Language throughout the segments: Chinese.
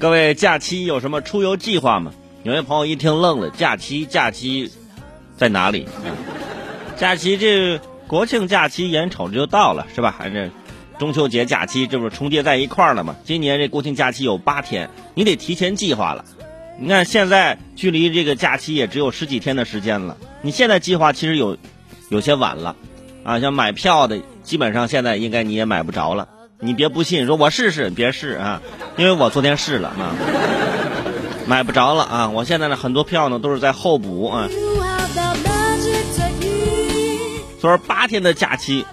各位假期有什么出游计划吗？有位朋友一听愣了，假期假期在哪里？假期这国庆假期眼瞅着就到了，是吧？还是中秋节假期这不是重叠在一块儿了吗？今年这国庆假期有八天，你得提前计划了。你看现在距离这个假期也只有十几天的时间了，你现在计划其实有有些晚了，啊，像买票的基本上现在应该你也买不着了。你别不信，说我试试，别试啊，因为我昨天试了啊，买不着了啊。我现在呢很多票呢都是在候补啊。所以说八天的假期，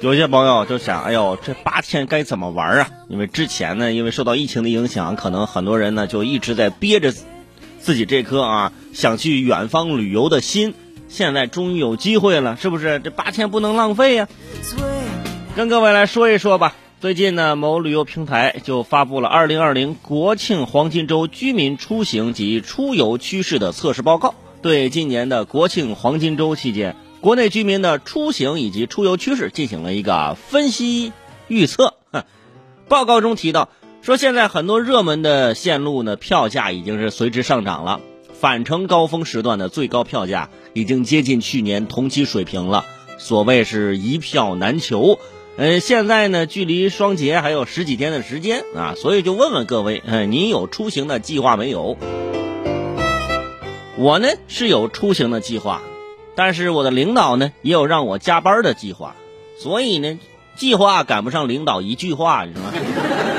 有些朋友就想，哎呦，这八天该怎么玩啊？因为之前呢，因为受到疫情的影响，可能很多人呢就一直在憋着自己这颗啊想去远方旅游的心，现在终于有机会了，是不是？这八天不能浪费呀。跟各位来说一说吧。最近呢，某旅游平台就发布了2020国庆黄金周居民出行及出游趋势的测试报告，对今年的国庆黄金周期间国内居民的出行以及出游趋势进行了一个分析预测。报告中提到，说现在很多热门的线路呢，票价已经是随之上涨了，返程高峰时段的最高票价已经接近去年同期水平了。所谓是一票难求。呃，现在呢，距离双节还有十几天的时间啊，所以就问问各位，嗯，您有出行的计划没有？我呢是有出行的计划，但是我的领导呢也有让我加班的计划，所以呢，计划赶不上领导一句话，是吧？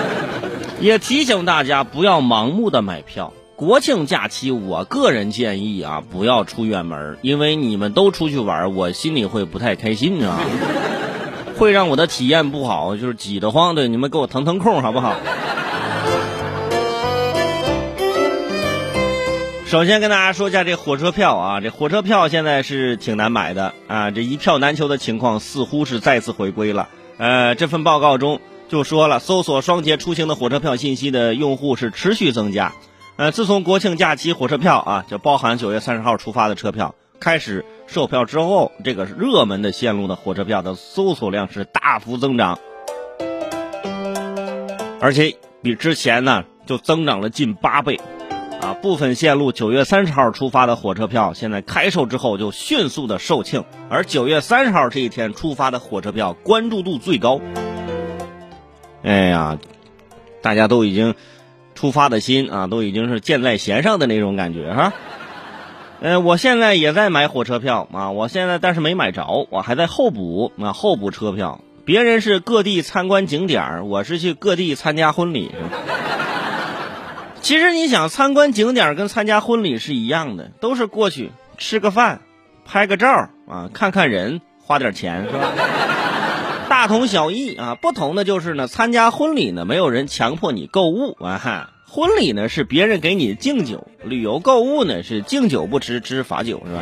也提醒大家不要盲目的买票。国庆假期，我个人建议啊，不要出远门，因为你们都出去玩，我心里会不太开心啊。会让我的体验不好，就是挤得慌。对，你们给我腾腾空，好不好？首先跟大家说一下这火车票啊，这火车票现在是挺难买的啊，这一票难求的情况似乎是再次回归了。呃，这份报告中就说了，搜索双节出行的火车票信息的用户是持续增加。呃，自从国庆假期火车票啊，就包含九月三十号出发的车票。开始售票之后，这个热门的线路的火车票的搜索量是大幅增长，而且比之前呢就增长了近八倍，啊，部分线路九月三十号出发的火车票，现在开售之后就迅速的售罄，而九月三十号这一天出发的火车票关注度最高。哎呀，大家都已经出发的心啊，都已经是箭在弦上的那种感觉哈。呃，我现在也在买火车票啊，我现在但是没买着，我还在候补啊，候补车票。别人是各地参观景点我是去各地参加婚礼。其实你想参观景点跟参加婚礼是一样的，都是过去吃个饭，拍个照啊，看看人，花点钱是吧？大同小异啊，不同的就是呢，参加婚礼呢，没有人强迫你购物啊哈。婚礼呢是别人给你敬酒，旅游购物呢是敬酒不吃吃罚酒，是吧？